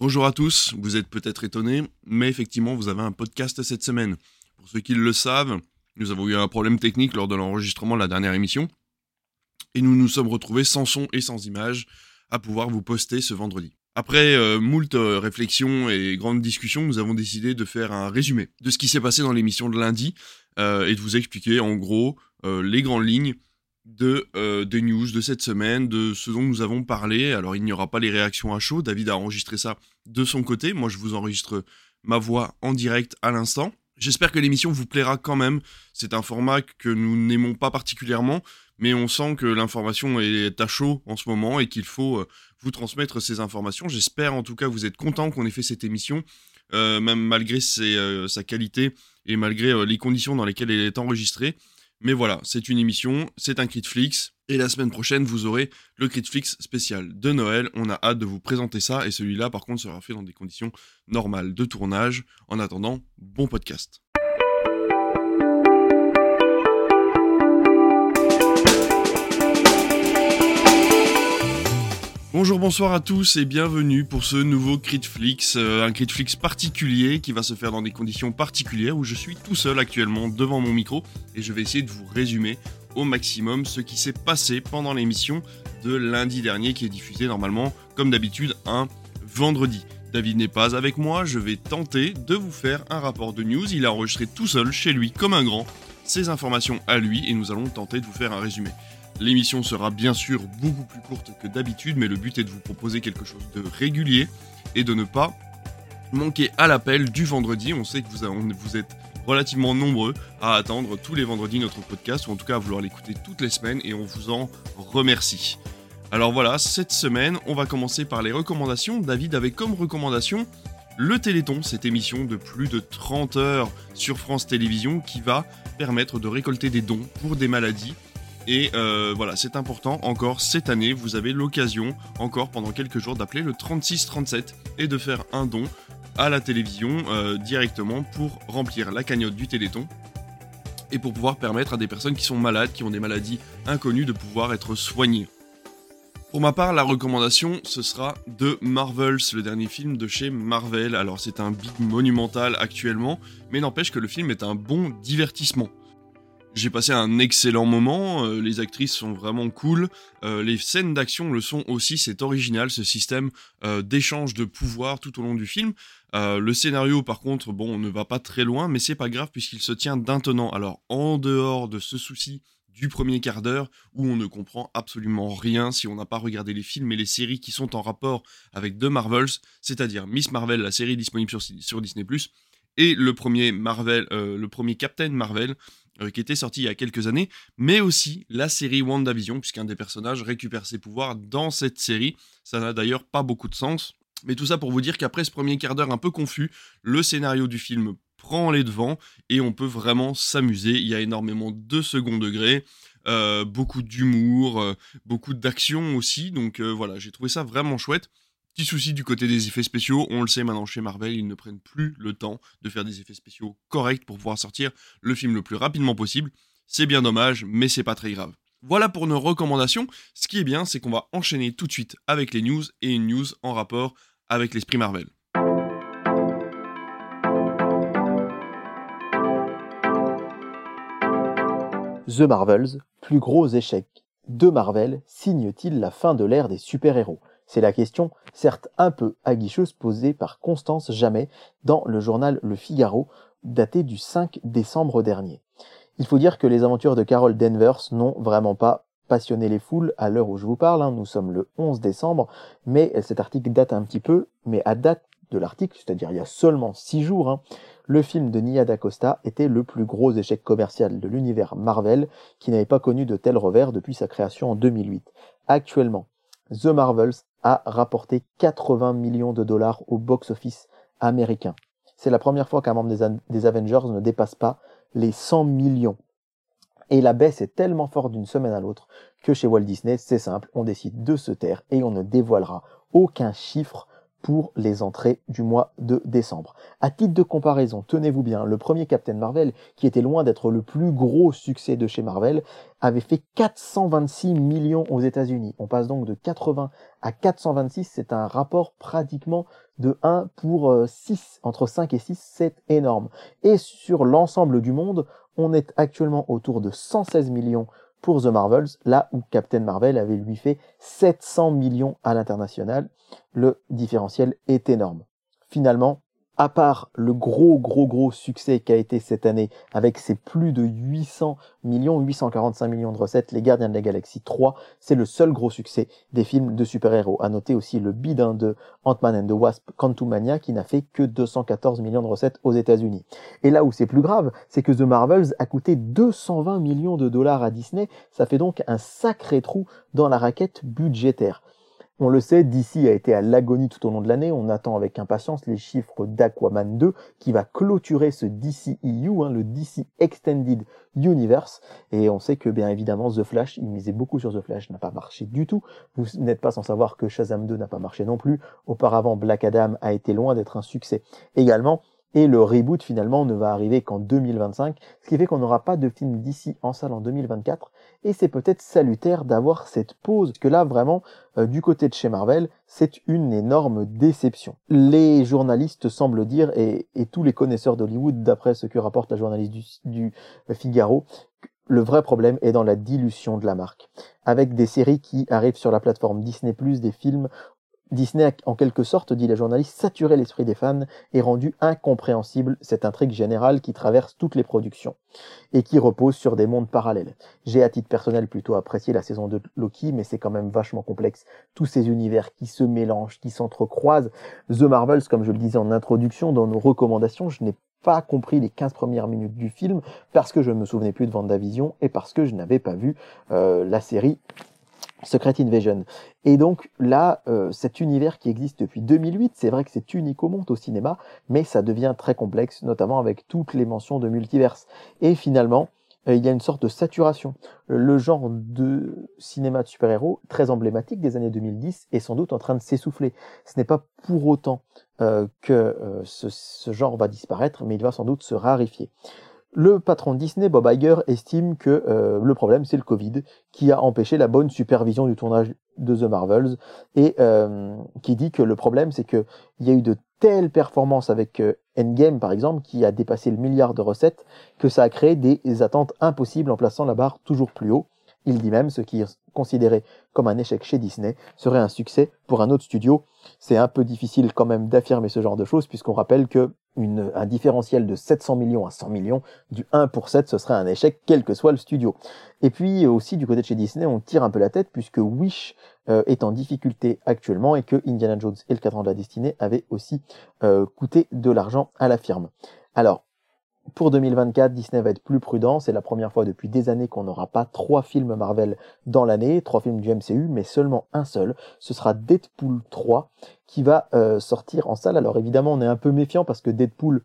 Bonjour à tous, vous êtes peut-être étonnés, mais effectivement vous avez un podcast cette semaine. Pour ceux qui le savent, nous avons eu un problème technique lors de l'enregistrement de la dernière émission, et nous nous sommes retrouvés sans son et sans image à pouvoir vous poster ce vendredi. Après euh, moult euh, réflexions et grandes discussions, nous avons décidé de faire un résumé de ce qui s'est passé dans l'émission de lundi euh, et de vous expliquer en gros euh, les grandes lignes de euh, des news de cette semaine, de ce dont nous avons parlé. Alors il n'y aura pas les réactions à chaud, David a enregistré ça de son côté, moi je vous enregistre ma voix en direct à l'instant. J'espère que l'émission vous plaira quand même. C'est un format que nous n'aimons pas particulièrement, mais on sent que l'information est à chaud en ce moment et qu'il faut euh, vous transmettre ces informations. J'espère en tout cas vous êtes content qu'on ait fait cette émission, euh, même malgré sa qualité et malgré les conditions dans lesquelles elle est enregistrée. Mais voilà, c'est une émission, c'est un Critflix, et la semaine prochaine, vous aurez le Critflix spécial de Noël. On a hâte de vous présenter ça, et celui-là, par contre, sera fait dans des conditions normales de tournage. En attendant, bon podcast. Bonjour, bonsoir à tous et bienvenue pour ce nouveau Critflix, euh, un Critflix particulier qui va se faire dans des conditions particulières où je suis tout seul actuellement devant mon micro et je vais essayer de vous résumer au maximum ce qui s'est passé pendant l'émission de lundi dernier qui est diffusée normalement comme d'habitude un vendredi. David n'est pas avec moi, je vais tenter de vous faire un rapport de news, il a enregistré tout seul chez lui comme un grand ses informations à lui et nous allons tenter de vous faire un résumé. L'émission sera bien sûr beaucoup plus courte que d'habitude, mais le but est de vous proposer quelque chose de régulier et de ne pas manquer à l'appel du vendredi. On sait que vous, êtes relativement nombreux à attendre tous les vendredis notre podcast, ou en tout cas à vouloir l'écouter toutes les semaines, et on vous en remercie. Alors voilà, cette semaine, on va commencer par les recommandations. David avait comme recommandation le Téléthon, cette émission de plus de 30 heures sur France Télévisions qui va permettre de récolter des dons pour des maladies et euh, voilà, c'est important encore cette année, vous avez l'occasion encore pendant quelques jours d'appeler le 3637 et de faire un don à la télévision euh, directement pour remplir la cagnotte du Téléthon et pour pouvoir permettre à des personnes qui sont malades, qui ont des maladies inconnues, de pouvoir être soignées. Pour ma part, la recommandation, ce sera de Marvels, le dernier film de chez Marvel. Alors c'est un big monumental actuellement, mais n'empêche que le film est un bon divertissement. J'ai passé un excellent moment, euh, les actrices sont vraiment cool, euh, les scènes d'action le sont aussi, c'est original ce système euh, d'échange de pouvoir tout au long du film. Le scénario par contre, bon, on ne va pas très loin, mais c'est pas grave puisqu'il se tient d'un tenant. Alors en dehors de ce souci du premier quart d'heure où on ne comprend absolument rien si on n'a pas regardé les films et les séries qui sont en rapport avec deux Marvels, c'est-à-dire Miss Marvel, la série disponible sur, sur Disney+, et le premier Marvel, le premier Captain Marvel, euh, qui était sorti il y a quelques années, mais aussi la série WandaVision, puisqu'un des personnages récupère ses pouvoirs dans cette série. Ça n'a d'ailleurs pas beaucoup de sens. Mais tout ça pour vous dire qu'après ce premier quart d'heure un peu confus, le scénario du film prend les devants et on peut vraiment s'amuser. Il y a énormément de second degré, euh, beaucoup d'humour, euh, beaucoup d'action aussi. Donc voilà, j'ai trouvé ça vraiment chouette. Petit souci du côté des effets spéciaux, on le sait maintenant chez Marvel, ils ne prennent plus le temps de faire des effets spéciaux corrects pour pouvoir sortir le film le plus rapidement possible. C'est bien dommage, mais c'est pas très grave. Voilà pour nos recommandations. Ce qui est bien, c'est qu'on va enchaîner tout de suite avec les news et une news en rapport avec l'esprit Marvel. The Marvels, plus gros échec de Marvel, signe-t-il la fin de l'ère des super-héros? C'est la question, certes un peu aguicheuse, posée par Constance Jamais dans le journal Le Figaro, daté du 5 décembre dernier. Il faut dire que les aventures de Carol Danvers n'ont vraiment pas passionné les foules à l'heure où je vous parle, hein. nous sommes le 11 décembre, mais cet article date un petit peu, mais à date de l'article, c'est-à-dire il y a seulement six jours, hein, le film de Nia DaCosta était le plus gros échec commercial de l'univers Marvel, qui n'avait pas connu de tel revers depuis sa création en 2008. Actuellement, The Marvels a rapporté 80 millions de dollars au box-office américain. C'est la première fois qu'un membre des, Avengers ne dépasse pas les 100 millions. Et la baisse est tellement forte d'une semaine à l'autre que chez Walt Disney, c'est simple, on décide de se taire et on ne dévoilera aucun chiffre pour les entrées du mois de décembre. À titre de comparaison, tenez-vous bien, le premier Captain Marvel, qui était loin d'être le plus gros succès de chez Marvel, avait fait 426 millions aux États-Unis. On passe donc de 80 à 426, c'est un rapport pratiquement de 1 pour 6, entre 5 et 6, c'est énorme. Et sur l'ensemble du monde, on est actuellement autour de 116 millions pour The Marvels, là où Captain Marvel avait lui fait 700 millions à l'international. Le différentiel est énorme. Finalement, à part le gros, gros, gros succès qu'a été cette année avec ses plus de 800 millions, 845 millions de recettes, Les Gardiens de la Galaxie 3, c'est le seul gros succès des films de super-héros. À noter aussi le bid de Ant-Man and the Wasp Quantumania qui n'a fait que 214 millions de recettes aux États-Unis. Et là où c'est plus grave, c'est que The Marvels a coûté 220 millions de dollars à Disney. Ça fait donc un sacré trou dans la raquette budgétaire. On le sait, DC a été à l'agonie tout au long de l'année. On attend avec impatience les chiffres d'Aquaman 2 qui va clôturer ce DCEU, hein, le DC Extended Universe. Et on sait que bien évidemment The Flash, il misait beaucoup sur The Flash, n'a pas marché du tout. Vous n'êtes pas sans savoir que Shazam 2 n'a pas marché non plus. Auparavant, Black Adam a été loin d'être un succès également. Et le reboot finalement ne va arriver qu'en 2025, ce qui fait qu'on n'aura pas de film d'ici en salle en 2024. Et c'est peut-être salutaire d'avoir cette pause, que là vraiment, euh, du côté de chez Marvel, c'est une énorme déception. Les journalistes semblent dire, et, tous les connaisseurs d'Hollywood, d'après ce que rapporte la journaliste du, du Figaro, le vrai problème est dans la dilution de la marque. Avec des séries qui arrivent sur la plateforme Disney+, des films Disney a en quelque sorte, dit la journaliste, saturé l'esprit des fans et rendu incompréhensible cette intrigue générale qui traverse toutes les productions et qui repose sur des mondes parallèles. J'ai à titre personnel plutôt apprécié la saison de Loki, mais c'est quand même vachement complexe. Tous ces univers qui se mélangent, qui s'entrecroisent. The Marvels, comme je le disais en introduction, dans nos recommandations, je n'ai pas compris les 15 premières minutes du film parce que je ne me souvenais plus de Vendavision et parce que je n'avais pas vu euh, la série Secret Invasion. Et donc là, euh, cet univers qui existe depuis 2008, c'est vrai que c'est unique au monde au cinéma, mais ça devient très complexe, notamment avec toutes les mentions de multiverse. Et finalement, euh, il y a une sorte de saturation. Le genre de cinéma de super-héros, très emblématique des années 2010, est sans doute en train de s'essouffler. Ce n'est pas pour autant euh, que ce, ce genre va disparaître, mais il va sans doute se raréfier. Le patron Disney, Bob Iger, estime que euh, le problème, c'est le Covid, qui a empêché la bonne supervision du tournage de The Marvels, et euh, qui dit que le problème, c'est qu'il y a eu de telles performances avec euh, Endgame, par exemple, qui a dépassé le milliard de recettes, que ça a créé des attentes impossibles en plaçant la barre toujours plus haut. Il dit même ce qui est considéré comme un échec chez Disney serait un succès pour un autre studio. C'est un peu difficile quand même d'affirmer ce genre de choses puisqu'on rappelle que un différentiel de 700 millions à 100 millions, du 1 pour 7, ce serait un échec quel que soit le studio. Et puis aussi du côté de chez Disney, on tire un peu la tête puisque Wish euh, est en difficulté actuellement et que Indiana Jones et le cadran de la destinée avaient aussi euh, coûté de l'argent à la firme. Alors, pour 2024, Disney va être plus prudent. C'est la première fois depuis des années qu'on n'aura pas trois films Marvel dans l'année, trois films du MCU, mais seulement un seul. Ce sera Deadpool 3 qui va euh, sortir en salle. Alors évidemment, on est un peu méfiant parce que Deadpool,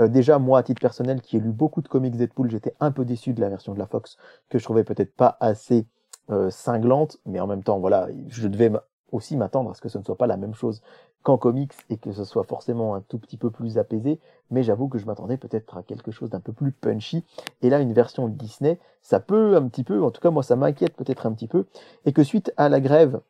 euh, déjà moi à titre personnel qui ai lu beaucoup de comics Deadpool, j'étais un peu déçu de la version de la Fox que je trouvais peut-être pas assez euh, cinglante, mais en même temps, voilà, je devais aussi m'attendre à ce que ce ne soit pas la même chose qu'en comics et que ce soit forcément un tout petit peu plus apaisé, mais j'avoue que je m'attendais peut-être à quelque chose d'un peu plus punchy. Et là, une version Disney, ça peut un petit peu, en tout cas moi ça m'inquiète peut-être un petit peu, et que suite à la grève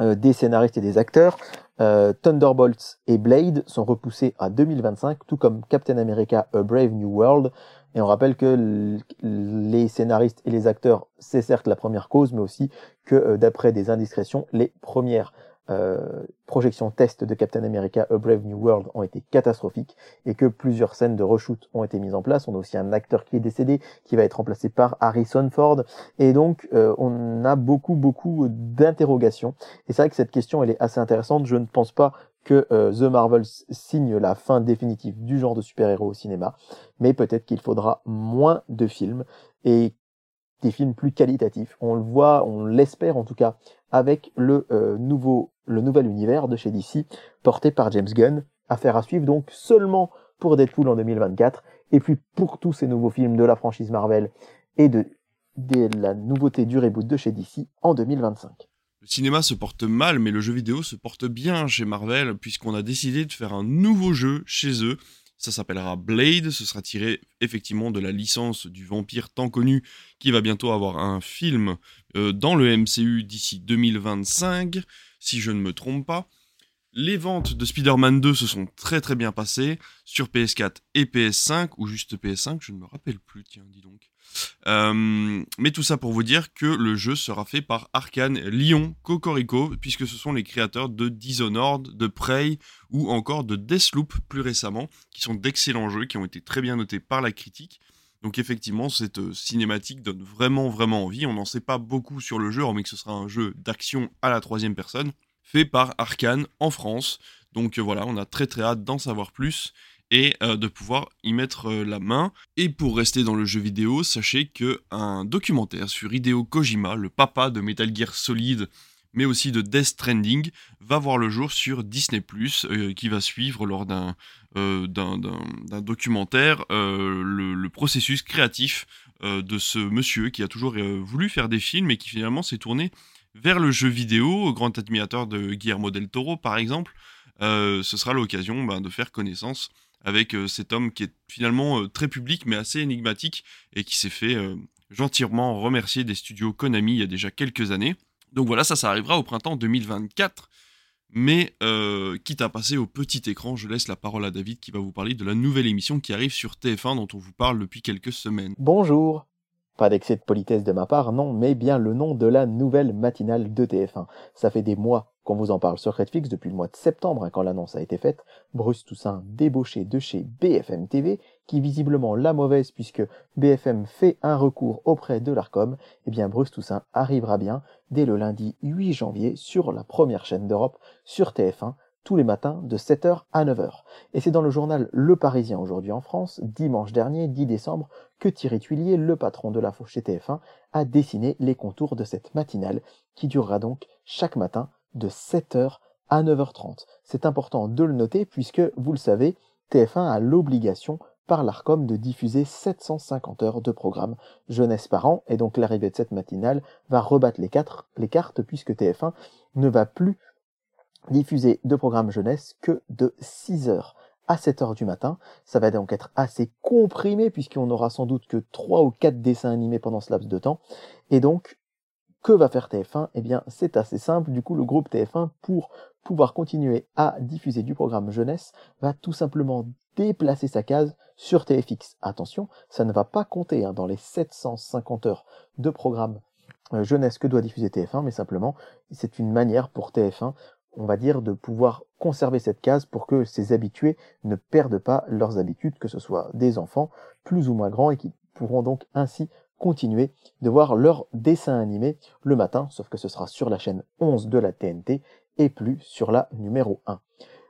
euh, des scénaristes et des acteurs, euh, Thunderbolts et Blade sont repoussés à 2025, tout comme Captain America A Brave New World. Et on rappelle que les scénaristes et les acteurs, c'est certes la première cause, mais aussi que euh, d'après des indiscrétions, les premières euh, projections test de Captain America A Brave New World ont été catastrophiques et que plusieurs scènes de reshoot ont été mises en place. On a aussi un acteur qui est décédé qui va être remplacé par Harrison Ford et donc euh, on a beaucoup beaucoup d'interrogations et c'est vrai que cette question elle est assez intéressante. Je ne pense pas que euh, The Marvels signe la fin définitive du genre de super-héros au cinéma, mais peut-être qu'il faudra moins de films et des films plus qualitatifs. On le voit, on l'espère en tout cas, avec le euh, nouveau, le nouvel univers de chez DC, porté par James Gunn. Affaire à suivre donc seulement pour Deadpool en 2024, et puis pour tous ces nouveaux films de la franchise Marvel et de, la nouveauté du reboot de chez DC en 2025. cinéma se porte mal, mais le jeu vidéo se porte bien chez Marvel, puisqu'on a décidé de faire un nouveau jeu chez eux. Ça s'appellera Blade, ce sera tiré effectivement de la licence du vampire tant connu, qui va bientôt avoir un film euh, dans le MCU d'ici 2025, si je ne me trompe pas. Les ventes de Spider-Man 2 se sont très très bien passées sur PS4 et PS5, ou juste PS5, je ne me rappelle plus, tiens, dis donc. Euh, mais tout ça pour vous dire que le jeu sera fait par Arkane Lyon Cocorico, puisque ce sont les créateurs de Dishonored, de Prey ou encore de Deathloop plus récemment, qui sont d'excellents jeux qui ont été très bien notés par la critique. Donc effectivement, cette euh, cinématique donne vraiment vraiment envie. On n'en sait pas beaucoup sur le jeu, mais que ce sera un jeu d'action à la troisième personne, fait par Arkane en France. Donc euh, voilà, on a très très hâte d'en savoir plus et euh, de pouvoir y mettre euh, la main. Et pour rester dans le jeu vidéo, sachez que un documentaire sur Hideo Kojima, le papa de Metal Gear Solid, mais aussi de Death Stranding, va voir le jour sur Disney ⁇ qui va suivre lors d'un documentaire le, le, processus créatif de ce monsieur qui a toujours voulu faire des films et qui finalement s'est tourné vers le jeu vidéo, grand admirateur de Guillermo del Toro par exemple, euh, ce sera l'occasion ben, de faire connaissance avec euh, cet homme qui est finalement euh, très public mais assez énigmatique et qui s'est fait gentiment remercier des studios Konami il y a déjà quelques années. Donc voilà, ça, ça arrivera au printemps 2024. Mais quitte à passer au petit écran, je laisse la parole à David qui va vous parler de la nouvelle émission qui arrive sur TF1 dont on vous parle depuis quelques semaines. Bonjour pas d'excès de politesse de ma part, non, mais bien le nom de la nouvelle matinale de TF1. Ça fait des mois qu'on vous en parle sur Redfix depuis le mois de septembre, hein, quand l'annonce a été faite. Bruce Toussaint débauché de chez BFM TV, qui visiblement la mauvaise puisque BFM fait un recours auprès de l'ARCOM. Eh bien, Bruce Toussaint arrivera bien dès le lundi 8 janvier sur la première chaîne d'Europe, sur TF1, tous les matins de 7h à 9h. Et c'est dans le journal Le Parisien aujourd'hui en France, dimanche dernier, 10 décembre, que Thierry Tuillier, le patron de la chez TF1, a dessiné les contours de cette matinale qui durera donc chaque matin de 7h à 9h30. C'est important de le noter puisque, vous le savez, TF1 a l'obligation par l'ARCOM de diffuser 750 heures de programme jeunesse par an, et donc l'arrivée de cette matinale va rebattre les, les cartes puisque TF1 ne va plus diffuser de programmes jeunesse que de 6 heures à 7 heures du matin. Ça va donc être assez comprimé puisqu'on aura sans doute que 3 ou 4 dessins animés pendant ce laps de temps. Et donc, que va faire TF1 Eh bien, c'est assez simple. Du coup, le groupe TF1, pour pouvoir continuer à diffuser du programme jeunesse, va tout simplement déplacer sa case sur TFX. Attention, ça ne va pas compter hein, dans les 750 heures de programme euh, jeunesse que doit diffuser TF1, mais simplement, c'est une manière pour TF1 on va dire, de pouvoir conserver cette case pour que ces habitués ne perdent pas leurs habitudes, que ce soit des enfants plus ou moins grands et qui pourront donc ainsi continuer de voir leurs dessins animés le matin, sauf que ce sera sur la chaîne 11 de la TNT et plus sur la numéro 1.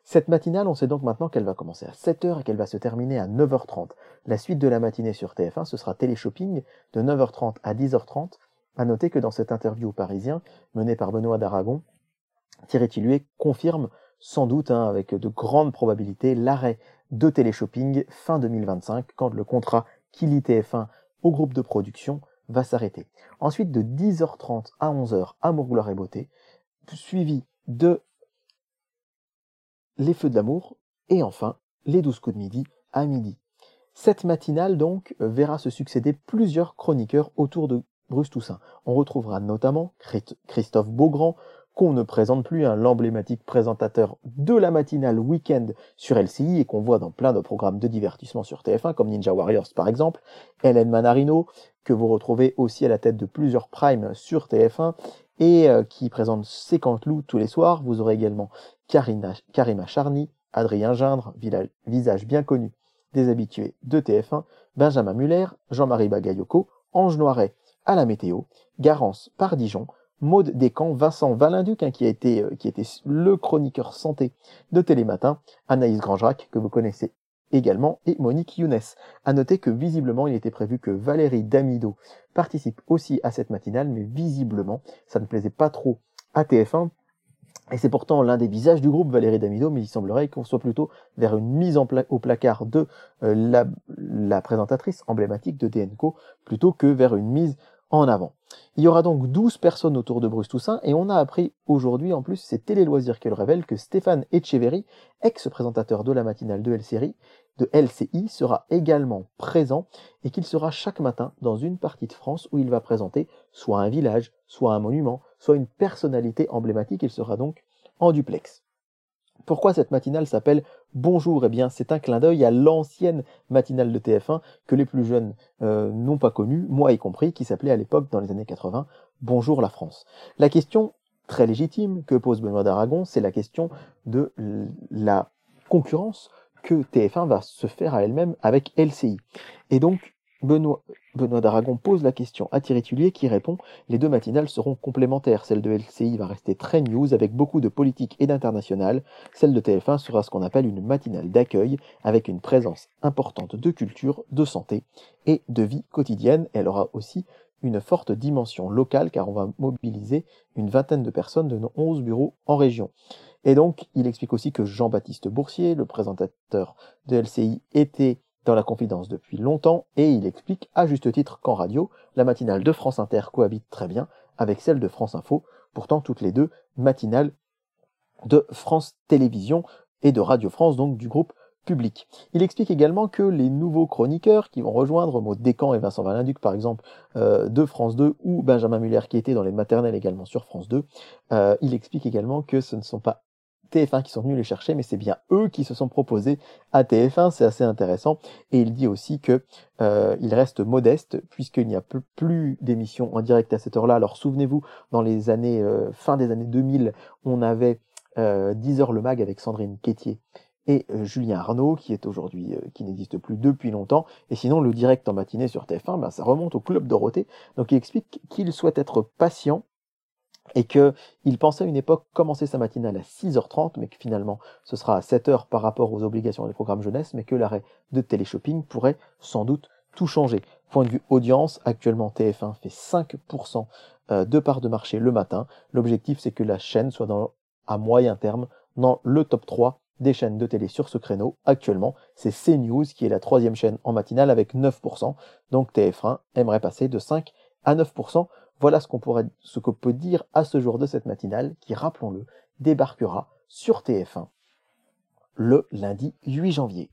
Cette matinale, on sait donc maintenant qu'elle va commencer à 7h et qu'elle va se terminer à 9h30. La suite de la matinée sur TF1, ce sera Téléshopping de 9h30 à 10h30. À noter que dans cette interview parisien, menée par Benoît d'Aragon, Thierry Tilluet confirme sans doute hein, avec de grandes probabilités l'arrêt de téléshopping fin 2025 quand le contrat qui lie TF1 au groupe de production va s'arrêter. Ensuite de 10h30 à 11h Amour, gloire et beauté, suivi de Les feux de l'amour et enfin les 12 coups de midi à midi. Cette matinale donc verra se succéder plusieurs chroniqueurs autour de Bruce Toussaint. On retrouvera notamment Christophe Beaugrand, qu'on ne présente plus, hein, l'emblématique présentateur de la matinale Weekend sur LCI et qu'on voit dans plein de programmes de divertissement sur TF1 comme Ninja Warriors par exemple, Hélène Manarino que vous retrouvez aussi à la tête de plusieurs primes sur TF1 et euh, qui présente Sécantelou tous les soirs. Vous aurez également Karima Charny, Adrien Gindre, visage bien connu des habitués de TF1, Benjamin Muller, Jean-Marie Bagayoko, Ange Noiret à la météo, Garance par Dijon, Maude Descamps, Vincent Valinduc, hein, qui, a été, euh, qui était le chroniqueur santé de Télématin, Anaïs Grangerac, que vous connaissez également, et Monique Younes. À noter que visiblement, il était prévu que Valérie Damido participe aussi à cette matinale, mais visiblement, ça ne plaisait pas trop à TF1. Et c'est pourtant l'un des visages du groupe, Valérie Damido, mais il semblerait qu'on soit plutôt vers une mise au placard de euh, la, la, présentatrice emblématique de DNCO, plutôt que vers une mise en avant. Il y aura donc 12 personnes autour de Bruce Toussaint et on a appris aujourd'hui en plus, c'est Télé Loisirs qui le révèle, que Stéphane Etcheverry, ex-présentateur de la matinale de de LCI, sera également présent et qu'il sera chaque matin dans une partie de France où il va présenter soit un village, soit un monument, soit une personnalité emblématique. Il sera donc en duplex. Pourquoi cette matinale s'appelle Bonjour Eh bien, c'est un clin d'œil à l'ancienne matinale de TF1 que les plus jeunes euh, n'ont pas connue, moi y compris, qui s'appelait à l'époque, dans les années 80, Bonjour la France. La question très légitime que pose Benoît d'Aragon, c'est la question de la concurrence que TF1 va se faire à elle-même avec LCI. Et donc, Benoît, Benoît d'Aragon pose la question à Thierry Tullier qui répond Les deux matinales seront complémentaires. Celle de LCI va rester très news avec beaucoup de politique et d'international. Celle de TF1 sera ce qu'on appelle une matinale d'accueil avec une présence importante de culture, de santé et de vie quotidienne. Elle aura aussi une forte dimension locale car on va mobiliser une vingtaine de personnes de nos 11 bureaux en région. Et donc, il explique aussi que Jean-Baptiste Boursier, le présentateur de LCI, était dans la confidence depuis longtemps et il explique à juste titre qu'en radio, la matinale de France Inter cohabite très bien avec celle de France Info, pourtant toutes les deux matinales de France Télévisions et de Radio France, donc du groupe public. Il explique également que les nouveaux chroniqueurs qui vont rejoindre Maud Descamps et Vincent Valinduc par exemple euh, de France 2 ou Benjamin Muller qui était dans les maternelles également sur France 2, euh, il explique également que ce ne sont pas TF1 qui sont venus les chercher, mais c'est bien eux qui se sont proposés à TF1, c'est assez intéressant. Et il dit aussi que euh, il reste modeste puisqu'il n'y a plus d'émissions en direct à cette heure-là. Alors souvenez-vous, dans les années euh, fin des années 2000, on avait euh, 10 heures le mag avec Sandrine Quétier et euh, Julien Arnaud, qui est aujourd'hui, euh, qui n'existe plus depuis longtemps. Et sinon, le direct en matinée sur TF1, ben, ça remonte au Club Dorothée. Donc il explique qu'il souhaite être patient et qu'il pensait à une époque commencer sa matinale à 6h30, mais que finalement ce sera à 7h par rapport aux obligations des programmes jeunesse, mais que l'arrêt de téléshopping pourrait sans doute tout changer. Point de vue audience, actuellement TF1 fait 5% euh, de part de marché le matin. L'objectif c'est que la chaîne soit dans, à moyen terme dans le top 3 des chaînes de télé sur ce créneau. Actuellement, c'est CNews qui est la troisième chaîne en matinale avec 9%. Donc TF1 aimerait passer de 5 à 9%. Voilà ce qu'on qu'on peut dire à ce jour de cette matinale qui, rappelons-le, débarquera sur TF1 le lundi 8 janvier.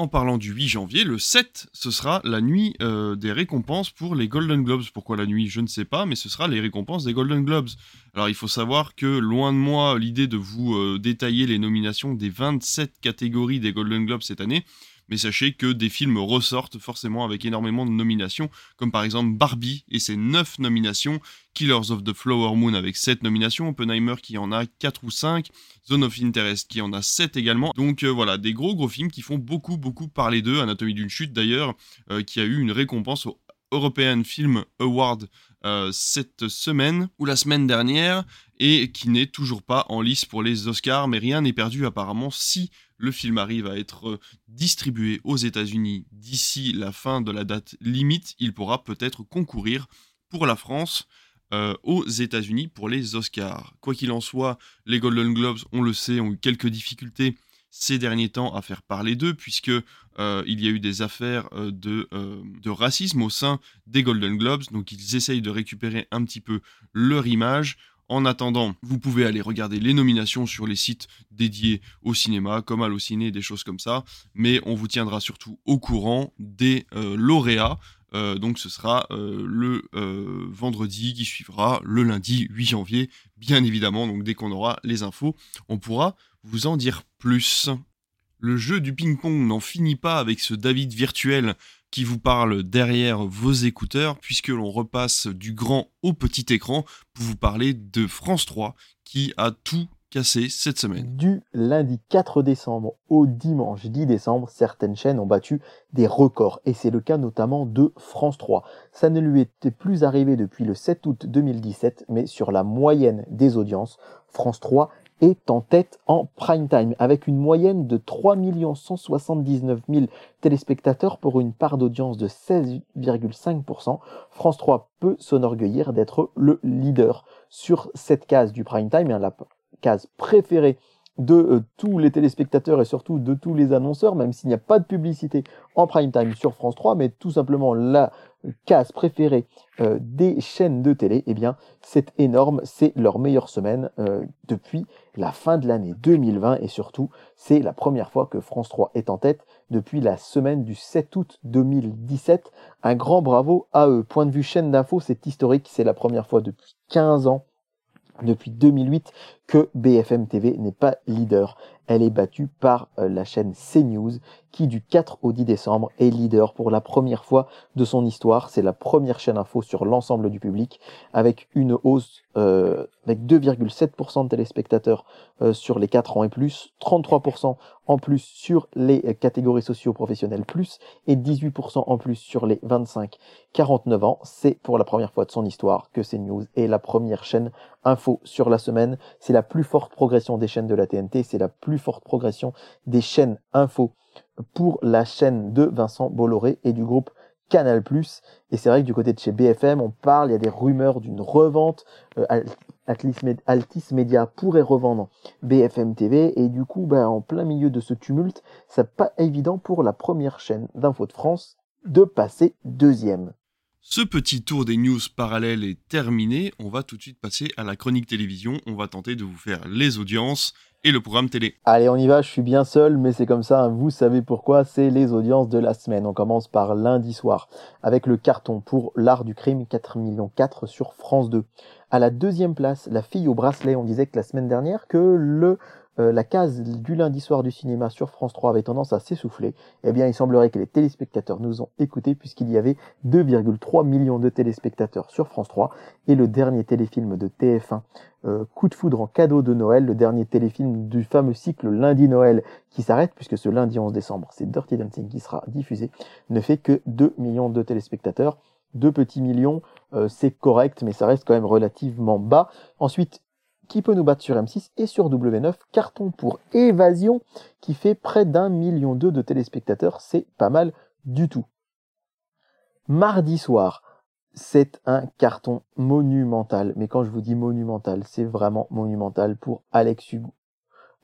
En parlant du 8 janvier, le 7, ce sera la nuit euh, des récompenses pour les Golden Globes. Pourquoi la nuit, je ne sais pas, mais ce sera les récompenses des Golden Globes. Alors il faut savoir que loin de moi l'idée de vous euh, détailler les nominations des 27 catégories des Golden Globes cette année, mais sachez que des films ressortent forcément avec énormément de nominations, comme par exemple Barbie et ses 9 nominations, Killers of the Flower Moon avec 7 nominations, Oppenheimer qui en a 4 ou 5, Zone of Interest qui en a 7 également. Donc euh, voilà, des gros gros films qui font beaucoup beaucoup parler d'eux, Anatomie d'une chute d'ailleurs, euh, qui a eu une récompense au European Film Award euh, cette semaine ou la semaine dernière et qui n'est toujours pas en lice pour les Oscars, mais rien n'est perdu apparemment si le film arrive à être euh, distribué aux États-Unis d'ici la fin de la date limite, il pourra peut-être concourir pour la France euh, aux États-Unis pour les Oscars. Quoi qu'il en soit, les Golden Globes, on le sait, ont eu quelques difficultés ces derniers temps à faire parler d'eux, puisque euh, il y a eu des affaires de, de, racisme au sein des Golden Globes, donc ils essayent de récupérer un petit peu leur image. En attendant, vous pouvez aller regarder les nominations sur les sites dédiés au cinéma, comme Allociné, des choses comme ça. Mais on vous tiendra surtout au courant des euh, lauréats. Euh, donc ce sera euh, le vendredi qui suivra, le lundi 8 janvier, bien évidemment. Donc dès qu'on aura les infos, on pourra vous en dire plus. Le jeu du ping-pong n'en finit pas avec ce David virtuel qui vous parle derrière vos écouteurs, puisque l'on repasse du grand au petit écran pour vous parler de France 3, qui a tout cassé cette semaine. Du lundi 4 décembre au dimanche 10 décembre, certaines chaînes ont battu des records, et c'est le cas notamment de France 3. Ça ne lui était plus arrivé depuis le 7 août 2017, mais sur la moyenne des audiences, France 3 est en tête en prime time, avec une moyenne de 3 179 000 téléspectateurs pour une part d'audience de 16,5%. France 3 peut s'enorgueillir d'être le leader sur cette case du prime time, la case préférée de euh, tous les téléspectateurs et surtout de tous les annonceurs, même s'il n'y a pas de publicité en prime time sur France 3, mais tout simplement la case préférée euh, des chaînes de télé, eh bien, c'est énorme, c'est leur meilleure semaine euh, depuis la fin de l'année 2020 et surtout, c'est la première fois que France 3 est en tête depuis la semaine du 7 août 2017. Un grand bravo à eux. Point de vue chaîne d'info, c'est historique, c'est la première fois depuis 15 ans depuis 2008 que BFM TV n'est pas leader. Elle est battue par euh, la chaîne CNews qui du 4 au 10 décembre est leader pour la première fois de son histoire. C'est la première chaîne info sur l'ensemble du public avec une hausse euh, avec 2,7% de téléspectateurs euh, sur les 4 ans et plus, 33% en plus sur les catégories socio-professionnelles plus et 18% en plus sur les 25-49 ans. C'est pour la première fois de son histoire que CNews est la première chaîne info sur la semaine. C'est la plus forte progression des chaînes de la TNT, c'est la plus forte progression des chaînes info pour la chaîne de Vincent Bolloré et du groupe Canal+. Et c'est vrai que du côté de chez BFM, on parle, il y a des rumeurs d'une revente. Euh, Altis Media pourrait revendre BFM TV. Et du coup, ben, en plein milieu de ce tumulte, c'est pas évident pour la première chaîne d'info de France de passer deuxième. Ce petit tour des news parallèles est terminé. On va tout de suite passer à la chronique télévision. On va tenter de vous faire les audiences et le programme télé. Allez, on y va, je suis bien seul, mais c'est comme ça, vous savez pourquoi, c'est les audiences de la semaine. On commence par lundi soir, avec le carton pour l'art du crime, 4 millions 4 sur France 2. À la deuxième place, la fille au bracelet, on disait que la semaine dernière que le euh, la case du lundi soir du cinéma sur France 3 avait tendance à s'essouffler, eh bien il semblerait que les téléspectateurs nous ont écoutés puisqu'il y avait 2,3 millions de téléspectateurs sur France 3 et le dernier téléfilm de TF1, euh, Coup de foudre en cadeau de Noël, le dernier téléfilm du fameux cycle Lundi Noël qui s'arrête puisque ce lundi 11 décembre c'est Dirty Dancing qui sera diffusé, ne fait que 2 millions de téléspectateurs. 2 petits millions, euh, c'est correct, mais ça reste quand même relativement bas. Ensuite, qui peut nous battre sur M6 et sur W9. Carton pour Évasion qui fait près d'un million deux de téléspectateurs. C'est pas mal du tout. Mardi soir, c'est un carton monumental. Mais quand je vous dis monumental, c'est vraiment monumental pour Alex Hugo.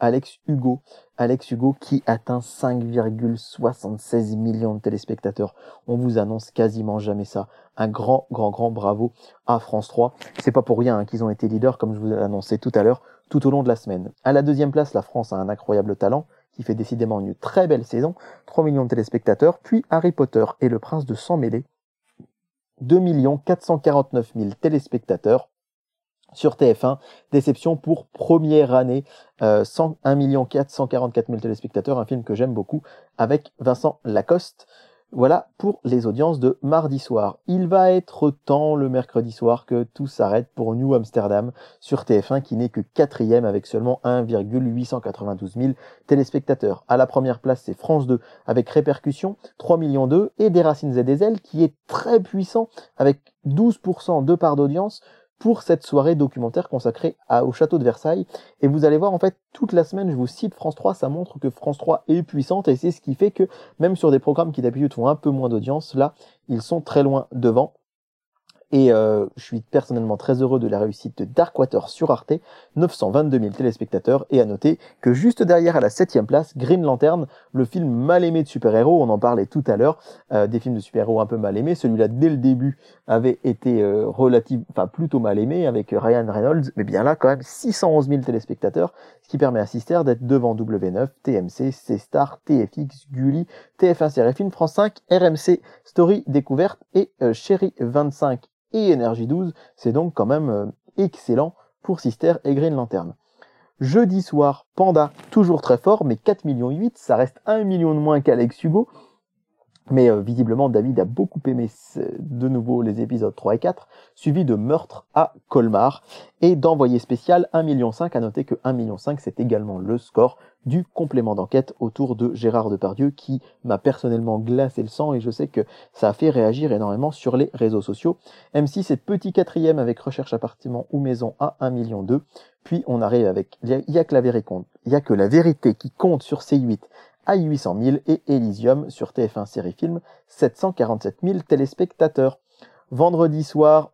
Alex Hugo, Alex Hugo qui atteint 5,76 millions de téléspectateurs. On vous annonce quasiment jamais ça. Un grand, grand, grand bravo à France 3. C'est pas pour rien hein, qu'ils ont été leaders, comme je vous l'ai annoncé tout à l'heure, tout au long de la semaine. À la deuxième place, la France a un incroyable talent qui fait décidément une très belle saison. 3 millions de téléspectateurs. Puis Harry Potter et le prince de sang mêlé. 2 449 000 téléspectateurs sur TF1. Déception pour première année, euh, 1, 444 000 téléspectateurs, un film que j'aime beaucoup, avec Vincent Lacoste. Voilà pour les audiences de mardi soir. Il va être temps le mercredi soir que tout s'arrête pour New Amsterdam sur TF1 qui n'est que quatrième avec seulement 1,892 000 téléspectateurs. À la première place, c'est France 2 avec Répercussion, 3 millions 2 et Des Racines et des Ailes qui est très puissant avec 12% de part d'audience pour cette soirée documentaire consacrée au château de Versailles. Et vous allez voir, en fait, toute la semaine, je vous cite France 3, ça montre que France 3 est puissante et c'est ce qui fait que même sur des programmes qui d'habitude font un peu moins d'audience, là, ils sont très loin devant. Et euh, je suis personnellement très heureux de la réussite de Darkwater sur Arte, 922 000 téléspectateurs. Et à noter que juste derrière à la septième place, Green Lantern, le film mal aimé de super-héros, on en parlait tout à l'heure, euh, des films de super-héros un peu mal aimés. Celui-là, dès le début, avait été euh, relative, enfin plutôt mal aimé avec Ryan Reynolds. Mais bien là, quand même, 611 000 téléspectateurs, ce qui permet à Sister d'être devant W9, TMC, C-Star, TFX, Gulli, TF1 Série France 5, RMC, Story Découverte et Chéri 25 et Énergie 12. C'est donc quand même euh, excellent pour Sister et Green Lantern. Jeudi soir, Panda, toujours très fort, mais 4 millions 8, ça reste 1 million de moins qu'Alex Hugo. Mais euh, visiblement, David a beaucoup aimé de nouveau les épisodes 3 et 4, suivi de Meurtre à Colmar et d'Envoyé spécial 1,5 million. À noter que 1,5 million, c'est également le score du complément d'enquête autour de Gérard Depardieu qui m'a personnellement glacé le sang et je sais que ça a fait réagir énormément sur les réseaux sociaux. M6 est petit quatrième avec Recherche appartement ou maison à 1,2 million. Puis on arrive avec Il y a que la vérité compte. Il y a que la vérité qui compte sur C8 à 800 000 et Elysium sur TF1 Série Film 747 000 téléspectateurs. Vendredi soir,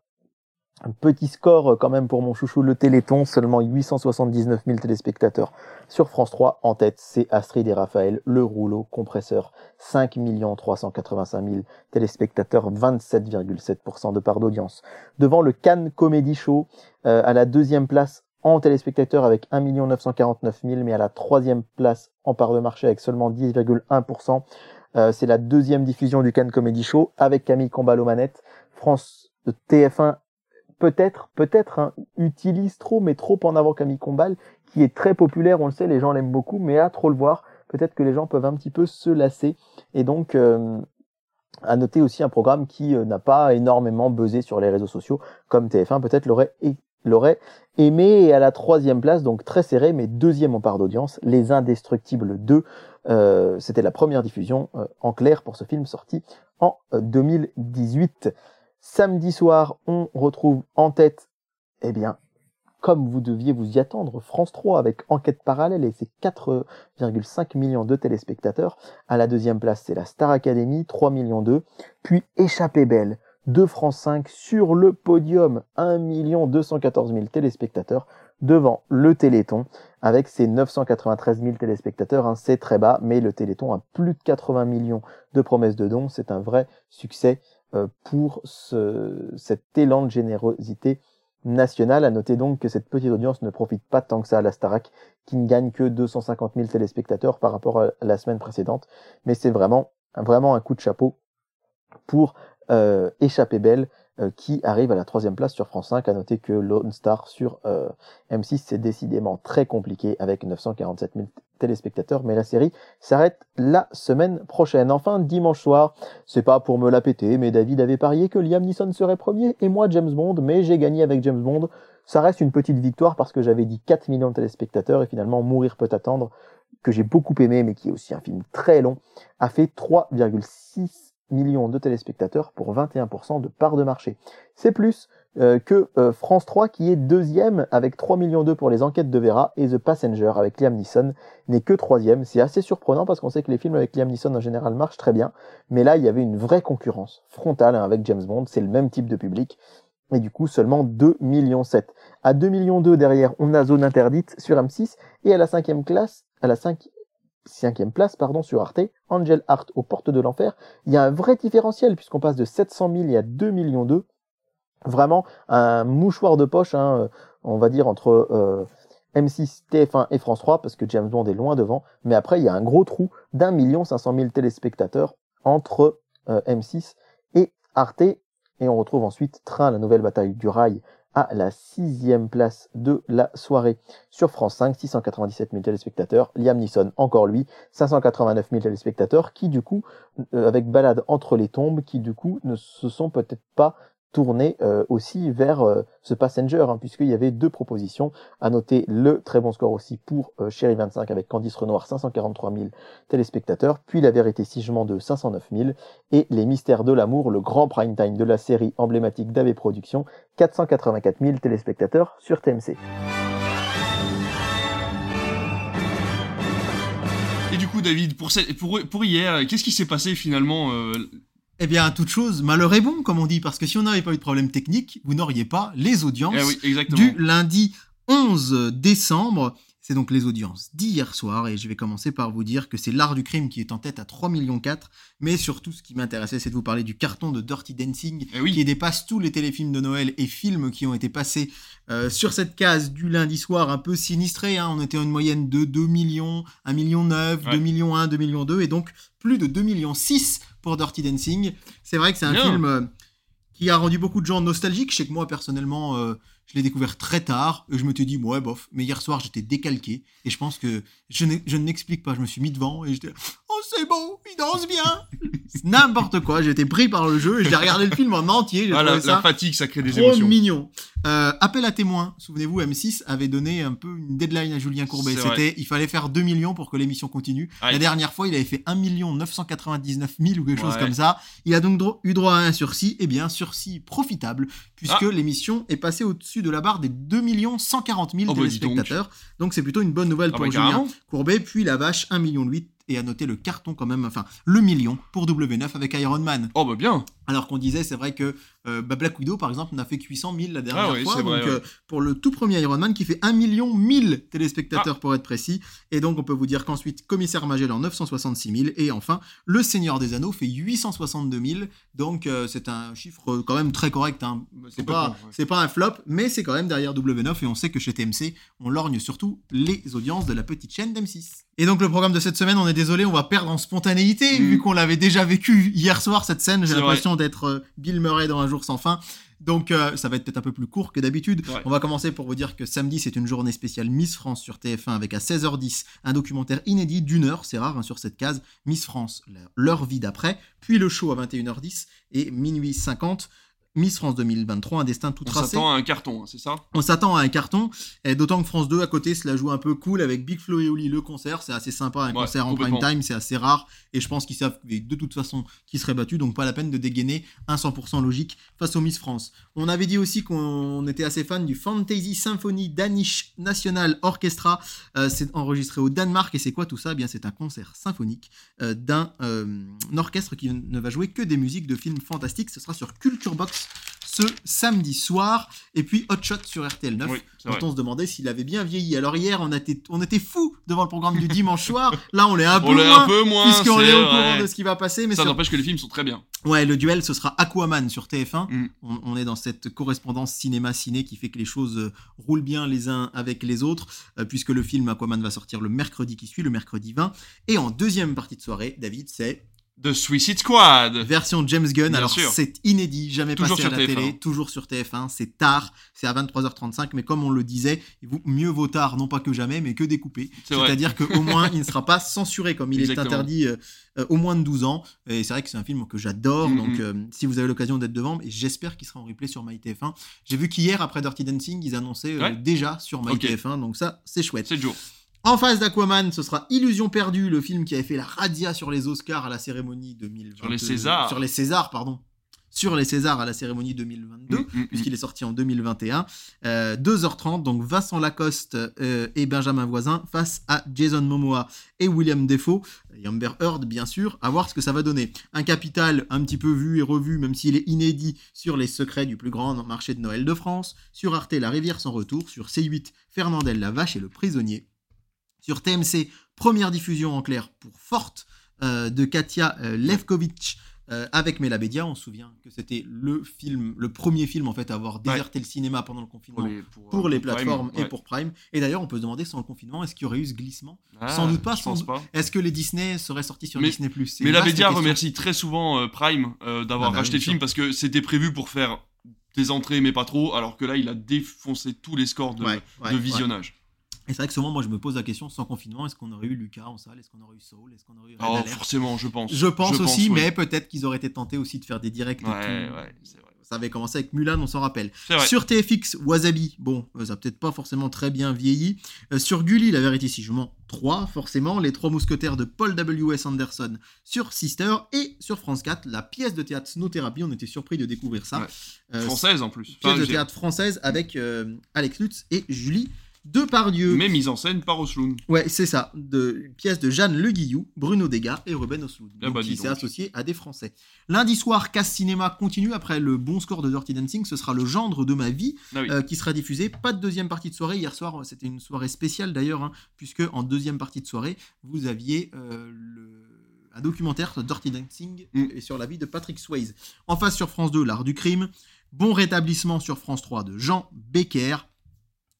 petit score euh, quand même pour mon chouchou le Téléthon, seulement 879 000 téléspectateurs sur France 3. En tête, c'est Astrid et Raphaël, le rouleau compresseur. 5 385 000 téléspectateurs, 27,7% de part d'audience. Devant le Cannes Comedy Show, euh, à la deuxième place en téléspectateurs avec 1 949 000, mais à la troisième place en part de marché avec seulement 10,1%. Euh, c'est la deuxième diffusion du Cannes Comedy Show avec Camille Combal aux manettes. France TF1 peut-être, peut-être, hein, utilise trop, mais trop en avant Camille Combal, qui est très populaire, on le sait, les gens l'aiment beaucoup, mais à trop le voir, peut-être que les gens peuvent un petit peu se lasser. Et donc, euh, à noter aussi un programme qui euh, n'a pas énormément buzzé sur les réseaux sociaux, comme TF1 peut-être l'aurait l'aurait aimé et à la troisième place, donc très serré, mais deuxième en part d'audience, Les Indestructibles 2. Euh, C'était la première diffusion euh, en clair pour ce film sorti en 2018. Samedi soir, on retrouve en tête, eh bien, comme vous deviez vous y attendre, France 3 avec Enquête parallèle et ses 4,5 millions de téléspectateurs. À la deuxième place, c'est la Star Academy, 3 millions 2. Puis Échappée belle de France 5 sur le podium, 1 214 000 téléspectateurs devant le Téléthon avec ses 993 000 téléspectateurs. Hein, c'est très bas, mais le Téléthon a plus de 80 millions de promesses de dons. C'est un vrai succès euh, pour ce, cet élan de générosité nationale. À noter donc que cette petite audience ne profite pas tant que ça à la Starac, qui ne gagne que 250 000 téléspectateurs par rapport à la semaine précédente. Mais c'est vraiment, vraiment un coup de chapeau pour Échappée Belle, euh, qui arrive à la troisième place sur France 5. À noter que Lone Star sur euh, M6, c'est décidément très compliqué avec 947 000 téléspectateurs, mais la série s'arrête la semaine prochaine. Enfin, dimanche soir, c'est pas pour me la péter, mais David avait parié que Liam Neeson serait premier et moi James Bond, mais j'ai gagné avec James Bond. Ça reste une petite victoire parce que j'avais dit 4 millions de téléspectateurs et finalement Mourir peut attendre, que j'ai beaucoup aimé, mais qui est aussi un film très long, a fait 3,6 millions de téléspectateurs pour 21% de part de marché. C'est plus euh, que euh, France 3 qui est deuxième avec 3 millions 2 pour les enquêtes de Vera et The Passenger avec Liam Neeson n'est que troisième. C'est assez surprenant parce qu'on sait que les films avec Liam Neeson en général marchent très bien, mais là il y avait une vraie concurrence frontale hein, avec James Bond, c'est le même type de public. Et du coup, seulement 2 millions 7. À 2 millions 2 derrière, on a Zone Interdite sur M6. Et à la cinquième classe, à la cinquième place pardon, sur Arte, Angel Art aux portes de l'enfer. Il y a un vrai différentiel puisqu'on passe de 700 000 à 2 millions 2. Vraiment un mouchoir de poche, hein, on va dire entre euh, M6, TF1 et France 3 parce que James Bond est loin devant. Mais après il y a un gros trou d'un million 500 000 téléspectateurs entre euh, M6 et Arte. Et on retrouve ensuite Train, la nouvelle bataille du rail à la sixième place de la soirée sur France 5, 697 000 téléspectateurs. Liam Neeson, encore lui, 589 000 téléspectateurs, qui du coup, euh, avec Balade entre les tombes, qui du coup ne se sont peut-être pas tourner euh, aussi vers euh, ce Passenger, hein, puisqu'il y avait deux propositions. À noter le très bon score aussi pour euh, Chéri 25 avec Candice Renoir, 543 000 téléspectateurs, puis La Vérité si je de 509 000, et Les Mystères de l'amour, le grand prime time de la série emblématique d'AV Productions, 484 000 téléspectateurs sur TMC. Et du coup, David, pour, pour, pour hier, qu'est-ce qui s'est passé finalement eh bien, toute chose, malheur est bon, comme on dit, parce que si on n'avait pas eu de problème technique, vous n'auriez pas les audiences eh du lundi 11 décembre. C'est donc les audiences d'hier soir, et je vais commencer par vous dire que c'est l'art du crime qui est en tête à 3,4 millions, mais surtout ce qui m'intéressait, c'est de vous parler du carton de Dirty Dancing, eh qui dépasse tous les téléfilms de Noël et films qui ont été passés euh, sur cette case du lundi soir, un peu sinistré, hein. on était en une moyenne de 2 millions, 1 million 9, 2 millions 1, 2 millions 2, et donc plus de 2 millions 6 pour Dirty Dancing. C'est vrai que c'est un film euh, qui a rendu beaucoup de gens nostalgiques. Je sais que moi, personnellement, euh, je l'ai découvert très tard. Et je me suis dit, ouais, bof. Mais hier soir, j'étais décalqué. Et je pense que je n'explique pas. Je me suis mis devant et j'étais, c'est beau, il danse bien. N'importe quoi. J'ai été pris par le jeu et j'ai regardé le film en entier. Ah, la, ça fatigue, ça crée des trop émotions. mignon. Euh, appel à témoins. Souvenez-vous, M6 avait donné un peu une deadline à Julien Courbet. C'était, il fallait faire 2 millions pour que l'émission continue. La dernière fois, il avait fait 1 999 000 ou quelque chose comme ça. Il a donc eu droit à un sursis. Et eh bien, sursis profitable puisque ah. l'émission est passée au-dessus de la barre des 2 140 000 téléspectateurs. Donc c'est plutôt une bonne nouvelle ah pour bah, Julien Courbet. Puis la vache, 1 million 8 et à noter le carton quand même, enfin le million pour W9 avec Iron Man. Oh bah bien Alors qu'on disait, c'est vrai que euh, bah, Black Widow, par exemple, n'a fait que 800 000 la dernière Ah oui, fois. vrai, donc, ouais. euh, pour le tout premier Iron Man, qui fait 1 million 1000 téléspectateurs Ah. pour être précis. Et donc, on peut vous dire qu'ensuite, Commissaire Magellan, 966 000. Et enfin, Le Seigneur des Anneaux fait 862 000. Donc, euh, c'est un chiffre euh, quand même très correct. hein. C'est pas, ouais. pas un flop, mais c'est quand même derrière W9. Et on sait que chez TMC, on lorgne surtout les audiences de la petite chaîne d'M6. Et donc, le programme de cette semaine, on est désolé, on va perdre en spontanéité, Mhm. vu qu'on l'avait déjà vécu hier soir, cette scène. J'ai l'impression d'être euh, Bill Murray dans Un jour sans fin. Donc euh, ça va être peut-être un peu plus court que d'habitude. Ouais. On va commencer pour vous dire que samedi c'est une journée spéciale Miss France sur TF1 avec à 16h10 un documentaire inédit d'une heure, c'est rare hein, sur cette case, Miss France, leur vie d'après, puis le show à 21h10 et minuit 50. Miss France 2023, un destin tout On tracé. s'attend à un carton, hein, c'est ça? On s'attend à un carton, et d'autant que France 2 à côté se la joue un peu cool avec Big Flo et Oli le concert, c'est assez sympa, un Ouais, concert en prime time, c'est assez rare, et je pense qu'ils savent de toute façon qu'ils seraient battus, donc pas la peine de dégainer un 100% logique face aux Miss France. On avait dit aussi qu'on était assez fan du Fantasy Symphony Danish National Orchestra, Euh, c'est enregistré au Danemark, et c'est quoi tout ça? Eh bien c'est un concert symphonique euh, d'un euh, orchestre qui ne va jouer que des musiques de films fantastiques, ce sera sur Culture Box ce samedi soir, et puis Hot Shot sur RTL 9 Oui, c'est dont vrai. on se demandait s'il avait bien vieilli. Alors hier, on était, on était fous devant le programme du dimanche soir. Là, on est un peu On l'est moins, un peu moins, puisqu'on est au courant de ce qui va passer. Mais Ça sur- n'empêche que les films sont très bien. ouais, le duel, ce sera Aquaman sur TF1. Mm. On, on est dans cette correspondance cinéma-ciné qui fait que les choses euh, roulent bien les uns avec les autres, euh, puisque le film Aquaman va sortir le mercredi qui suit, le mercredi 20. Et en deuxième partie de soirée, David, c'est The Suicide Squad version James Gunn. Bien Alors c'est inédit, jamais Toujours passé à sur la TF1. télé, toujours sur TF1. C'est tard, c'est à 23h35, mais comme on le disait, mieux vaut tard, non pas que jamais, mais que découpé. C'est-à-dire qu'au moins il ne sera pas censuré comme il Exactement. est interdit euh, euh, au moins de 12 ans. Et c'est vrai que c'est un film que j'adore, Mhm. donc euh, si vous avez l'occasion d'être devant, j'espère qu'il sera en replay sur MyTF1. J'ai vu qu'hier après Dirty Dancing, ils annonçaient Ouais. déjà sur Ok. MyTF1, donc ça c'est chouette. C'est Joe. En face d'Aquaman, ce sera Illusion perdue, le film qui avait fait la radia sur les Oscars à la cérémonie 2020. Sur les Césars. Sur les Césars, pardon. Sur les Césars à la cérémonie 2022, Mm, mm, mm. puisqu'il est sorti en 2021. Euh, 2h30, donc Vincent Lacoste euh, et Benjamin Voisin face à Jason Momoa et William Defoe. Et Amber Heard, bien sûr, à voir ce que ça va donner. Un capital un petit peu vu et revu, même s'il est inédit, sur les secrets du plus grand marché de Noël de France. Sur Arte, La Rivière sans retour. Sur C8, Fernandel, La Vache et le Prisonnier. Sur TMC, première diffusion en clair pour Forte euh, de Katia euh, Levkovitch euh, avec Mela Bédia. On se souvient que c'était le film, le premier film en fait à avoir déserté le cinéma pendant le confinement. Pour les, pour, Pour les Prime, plateformes et ouais. pour Prime. Et d'ailleurs, on peut se demander sans le confinement, est-ce qu'il y aurait eu ce glissement? Ah, Sans doute pas, Je sans pas. Est-ce que les Disney seraient sortis sur Mais- Disney Plus? Mais la Bédia remercie très souvent euh, Prime d'avoir Ah bah, racheté le film parce que c'était prévu pour faire des entrées mais pas trop, alors que là il a défoncé tous les scores de, de visionnage. Et c'est vrai que souvent, moi, je me pose la question sans confinement est-ce qu'on aurait eu Lucas en salle? Est-ce qu'on aurait eu Soul Est-ce qu'on aurait eu Red Oh, Alert? forcément, je pense. Je pense aussi, mais peut-être qu'ils auraient été tentés aussi de faire des directs. et Ouais, tout. ouais, c'est vrai. Ça avait commencé avec Mulan, on s'en rappelle. Sur TFX, Wasabi, bon, euh, ça a peut-être pas forcément très bien vieilli. Euh, sur Gulli, la vérité, si je mens, 3, forcément. Les trois mousquetaires de Paul W.S. Anderson sur Sister. Et sur France 4, la pièce de théâtre Snow Therapy, on était surpris de découvrir ça. Ouais. Euh, Française en plus. Pièce Enfin, de théâtre française avec euh, Alex Lutz et Julie Depardieu. Mais mise en scène par Osloon. Ouais, c'est ça. De, une pièce de Jeanne Le Guillou, Bruno Degas et Ruben Osloon. Ah bah, qui s'est associé à des Français. Lundi soir, Casse Cinéma continue. Après le bon score de Dirty Dancing, ce sera le gendre de ma vie Ah oui. euh, qui sera diffusé. Pas de deuxième partie de soirée. Hier soir, c'était une soirée spéciale d'ailleurs, hein, puisque en deuxième partie de soirée, vous aviez euh, le- un documentaire sur Dirty Dancing Mm. et sur la vie de Patrick Swayze. En face sur France 2, L'Art du crime. Bon rétablissement sur France 3 de Jean Becker.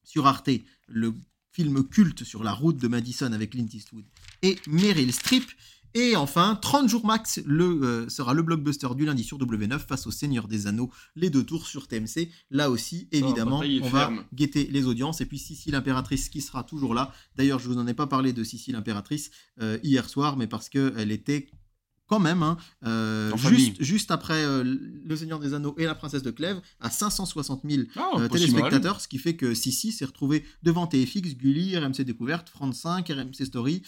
Sur Arte, le film culte sur la route de Madison avec Clint Eastwood et Meryl Streep. Et enfin, 30 jours max le, euh, sera le blockbuster du lundi sur W9 face au Seigneur des Anneaux, les deux tours sur TMC. Là aussi, évidemment, bataille est on va guetter les audiences. Et puis Sissi l'impératrice qui sera toujours là. D'ailleurs, je vous en ai pas parlé de Sissi l'impératrice euh, hier soir, mais parce qu'elle était quand même, hein, euh, juste, juste après euh, Le Seigneur des Anneaux et La Princesse de Clèves, à 560 000 Ah, euh, téléspectateurs, ce qui fait que Sissi s'est retrouvé devant TFX, Gulli, RMC Découverte, France 5, RMC Story,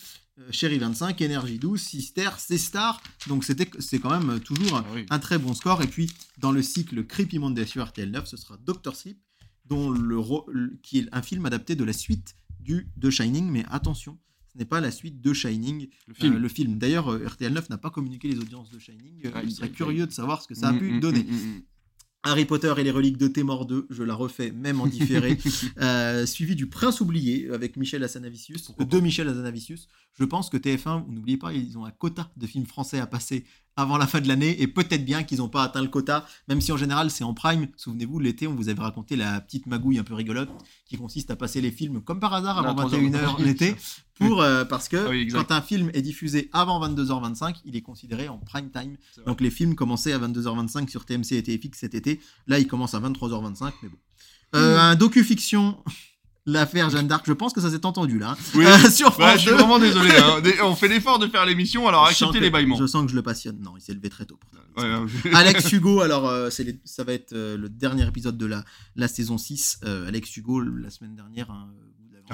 Chéri 25, Énergie 12, Sister, C-Star. Donc c'était, c'est quand même toujours un, Ah oui. un très bon score. Et puis dans le cycle Creepy Monday sur RTL 9, ce sera Doctor Sleep, dont le, qui est un film adapté de la suite du The Shining. Mais attention, ce n'est pas la suite de Shining, Le euh, film. le film. D'ailleurs, euh, RTL 9 n'a pas communiqué les audiences de Shining. Euh, Aïe, je serais aïe, curieux de savoir ce que ça a Mm, pu mm, donner. mm. Harry Potter et les reliques de Témor 2, je la refais même en différé, Euh, suivi du Prince oublié avec Michel Hazanavicius, de Michel Hazanavicius. Je pense que TF1, vous n'oubliez pas, ils ont un quota de films français à passer avant la fin de l'année et peut-être bien qu'ils n'ont pas atteint le quota, même si en général c'est en prime. Souvenez-vous, l'été, on vous avait raconté la petite magouille un peu rigolote qui consiste à passer les films comme par hasard avant À 21h 3h. l'été pour euh, parce que Ah oui, quand un film est diffusé avant 22h25, il est considéré en prime time. Donc les films commençaient à 22h25 sur TMC et TFX cet été. Là, ils commencent à 23h25, mais bon. Euh, Un docu-fiction, l'affaire Jeanne d'Arc, je pense que ça s'est entendu là. Oui. Euh, sur je suis 2. vraiment désolé. hein. On fait l'effort de faire l'émission, alors acceptez les bâillements. Je sens que je le passionne. Non, il s'est levé très tôt. Ouais, je- Alex Hugo, alors euh, les- ça va être euh, le dernier épisode de la, la saison 6. Euh, Alex Hugo, la semaine dernière, hein.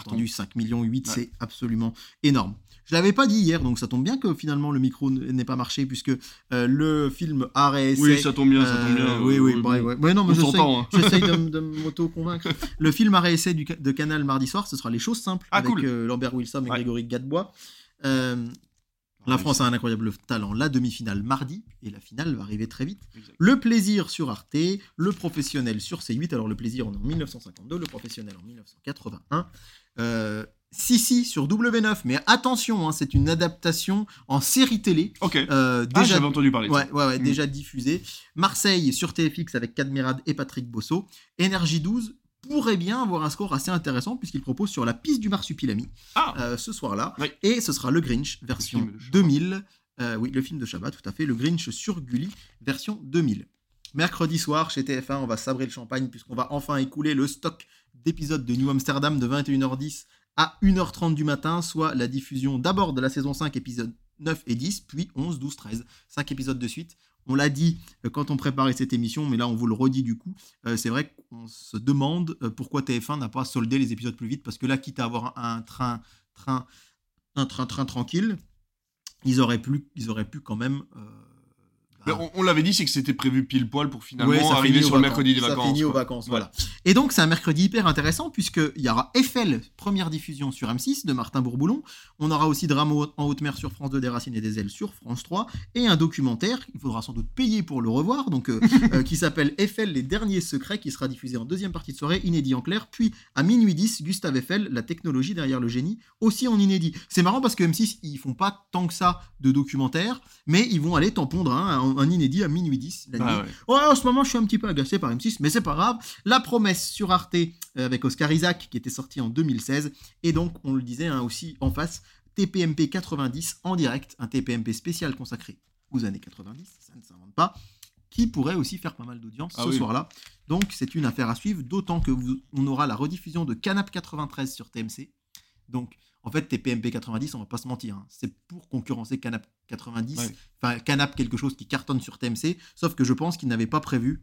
Entendu, 5 millions 8, Ouais. c'est absolument énorme. Je l'avais pas dit hier, donc ça tombe bien que finalement le micro n'ait pas marché, puisque euh, le film Arrêt Oui, ça tombe bien, ça euh, tombe bien. oui, oui, Euh, bref, ouais. Ouais, non, mais j'essaye, hein. j'essaye de, de m'auto-convaincre. Le film Arrêt Essai du, de Canal mardi soir, ce sera Les choses simples Ah, avec cool. euh, Lambert Wilson et Ouais. Grégory Gadebois. Euh, la France a un incroyable talent. La demi-finale mardi et la finale va arriver très vite. Le plaisir sur Arte, le professionnel sur C8. Alors le plaisir en 1952, le professionnel en 1981. Euh, Sissi sur W9, mais attention, hein, c'est une adaptation en série télé. Ok. euh, Ah, déjà j'avais entendu parler de ça. Ouais, ouais, ouais, Mm. déjà diffusé. Marseille sur TFX avec Cadmerade et Patrick Bosso. Énergie 12 pourrait bien avoir un score assez intéressant puisqu'il propose sur la piste du Marsupilami Ah, euh, ce soir-là. Oui. Et ce sera le Grinch version film de Chabat. 2000. Euh, oui, le film de Chabat, tout à fait. Le Grinch sur Gulli version 2000. Mercredi soir, chez TF1, on va sabrer le champagne puisqu'on va enfin écouler le stock d'épisodes de New Amsterdam de 21h10 à 1h30 du matin, soit la diffusion d'abord de la saison 5, épisodes 9 et 10, puis 11, 12, 13. 5 épisodes de suite. On l'a dit euh, quand on préparait cette émission, mais là on vous le redit du coup. Euh, c'est vrai qu'on se demande euh, pourquoi TF1 n'a pas soldé les épisodes plus vite, parce que là, quitte à avoir un train, train, un train, train tranquille, ils auraient pu, ils auraient pu quand même. Bah, on, on l'avait dit, c'est que c'était prévu pile poil pour finalement Ouais, ça arriver sur le mercredi des Ça vacances. finit aux vacances, voilà. Et donc, c'est un mercredi hyper intéressant, puisqu'il y aura Eiffel, première diffusion sur M6 de Martin Bourboulon. On aura aussi Drame en haute mer sur France 2, des racines et des ailes sur France 3. Et un documentaire, il faudra sans doute payer pour le revoir, donc, euh, euh, qui s'appelle Eiffel, les derniers secrets, qui sera diffusé en deuxième partie de soirée, inédit en clair. Puis, à minuit 10, Gustave Eiffel, la technologie derrière le génie, aussi en inédit. C'est marrant parce que M6, ils font pas tant que ça de documentaires, mais ils vont aller t'en pondre un, inédit à minuit 10 la nuit. Ah ouais. Ouais, en ce moment, je suis un petit peu agacé par M6, mais c'est pas grave. La promesse sur Arte euh, avec Oscar Isaac qui était sorti en 2016. Et donc, on le disait hein, aussi en face, TPMP 90 en direct, un TPMP spécial consacré aux années 90, ça ne s'invente pas, qui pourrait aussi faire pas mal d'audience Ah ce oui. soir-là. Donc, c'est une affaire à suivre, d'autant que vous- on aura la rediffusion de Canap 93 sur TMC. Donc, en fait, TPMP 90, on va pas se mentir, hein, c'est pour concurrencer Canap 90, Ouais. enfin Canap quelque chose qui cartonne sur TMC, sauf que je pense qu'ils n'avaient pas prévu